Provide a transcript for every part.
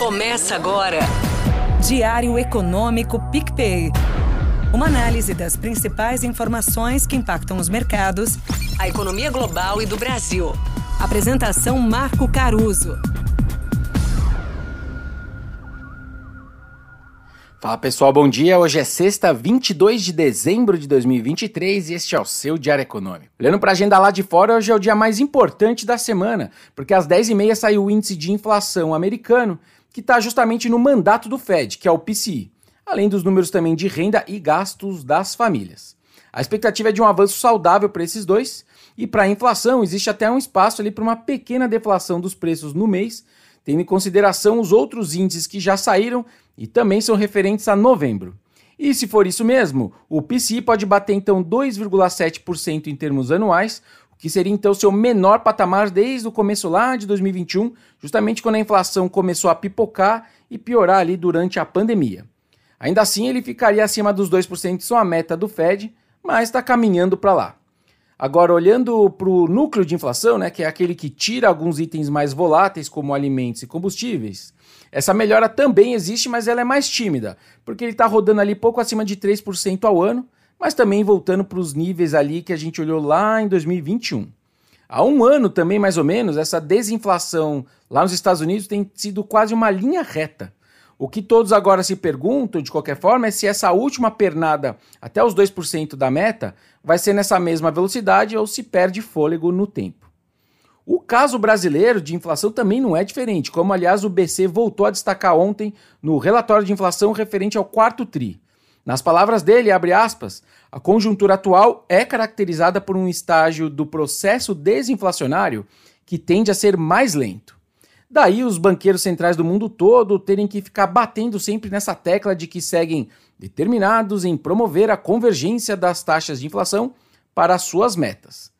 Começa agora. Diário Econômico PicPay. Uma análise das principais informações que impactam os mercados, a economia global e do Brasil. Apresentação Marco Caruso. Fala pessoal, bom dia. Hoje é sexta, 22 de dezembro de 2023 e este é o seu Diário Econômico. Olhando para a agenda lá de fora, hoje é o dia mais importante da semana, porque às 10h30 saiu o índice de inflação americano, que está justamente no mandato do Fed, que é o PCI, além dos números também de renda e gastos das famílias. A expectativa é de um avanço saudável para esses dois, e para a inflação existe até um espaço ali para uma pequena deflação dos preços no mês, tendo em consideração os outros índices que já saíram e também são referentes a novembro. E se for isso mesmo, o PCI pode bater então 2,7% em termos anuais, que seria então seu menor patamar desde o começo lá de 2021, justamente quando a inflação começou a pipocar e piorar ali durante a pandemia. Ainda assim, ele ficaria acima dos 2%, que são a meta do Fed, mas está caminhando para lá. Agora, olhando para o núcleo de inflação, né, que é aquele que tira alguns itens mais voláteis, como alimentos e combustíveis, essa melhora também existe, mas ela é mais tímida, porque ele está rodando ali pouco acima de 3% ao ano, mas também voltando para os níveis ali que a gente olhou lá em 2021. Há um ano também, mais ou menos, essa desinflação lá nos Estados Unidos tem sido quase uma linha reta. O que todos agora se perguntam, de qualquer forma, é se essa última pernada até os 2% da meta vai ser nessa mesma velocidade ou se perde fôlego no tempo. O caso brasileiro de inflação também não é diferente, como aliás o BC voltou a destacar ontem no relatório de inflação referente ao quarto TRI. Nas palavras dele, abre aspas, a conjuntura atual é caracterizada por um estágio do processo desinflacionário que tende a ser mais lento. Daí os banqueiros centrais do mundo todo terem que ficar batendo sempre nessa tecla de que seguem determinados em promover a convergência das taxas de inflação para as suas metas.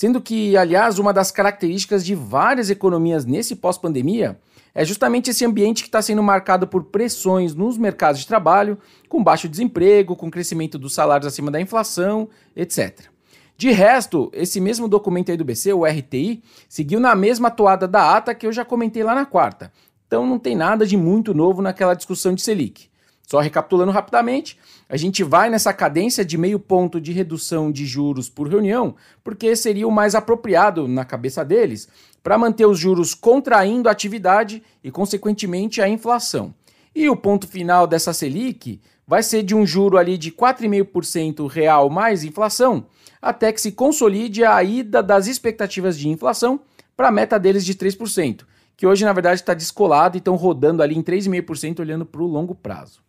Sendo que, aliás, uma das características de várias economias nesse pós-pandemia é justamente esse ambiente que está sendo marcado por pressões nos mercados de trabalho, com baixo desemprego, com crescimento dos salários acima da inflação, etc. De resto, esse mesmo documento aí do BC, o RTI, seguiu na mesma toada da ata que eu já comentei lá na quarta. Então não tem nada de muito novo naquela discussão de Selic. Só recapitulando rapidamente, a gente vai nessa cadência de meio ponto de redução de juros por reunião, porque seria o mais apropriado na cabeça deles para manter os juros contraindo a atividade e, consequentemente, a inflação. E o ponto final dessa Selic vai ser de um juro ali de 4,5% real mais inflação, até que se consolide a ida das expectativas de inflação para a meta deles de 3%, que hoje na verdade está descolado e estão rodando ali em 3,5% olhando para o longo prazo.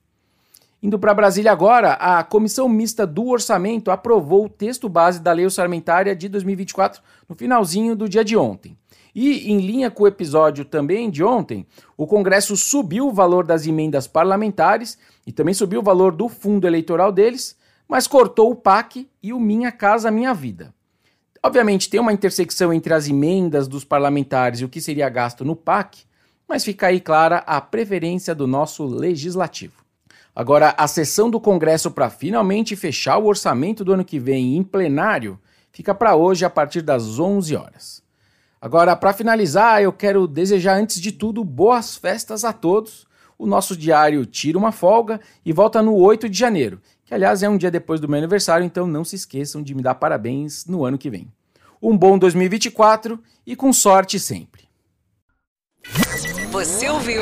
Indo para Brasília agora, a Comissão Mista do Orçamento aprovou o texto base da Lei Orçamentária de 2024 no finalzinho do dia de ontem. E, em linha com o episódio também de ontem, o Congresso subiu o valor das emendas parlamentares e também subiu o valor do fundo eleitoral deles, mas cortou o PAC e o Minha Casa Minha Vida. Obviamente tem uma intersecção entre as emendas dos parlamentares e o que seria gasto no PAC, mas fica aí clara a preferência do nosso legislativo. Agora, a sessão do Congresso para finalmente fechar o orçamento do ano que vem em plenário fica para hoje a partir das 11 horas. Agora, para finalizar, eu quero desejar antes de tudo boas festas a todos. O nosso diário tira uma folga e volta no 8 de janeiro, que aliás é um dia depois do meu aniversário, então não se esqueçam de me dar parabéns no ano que vem. Um bom 2024 e com sorte sempre. Você ouviu?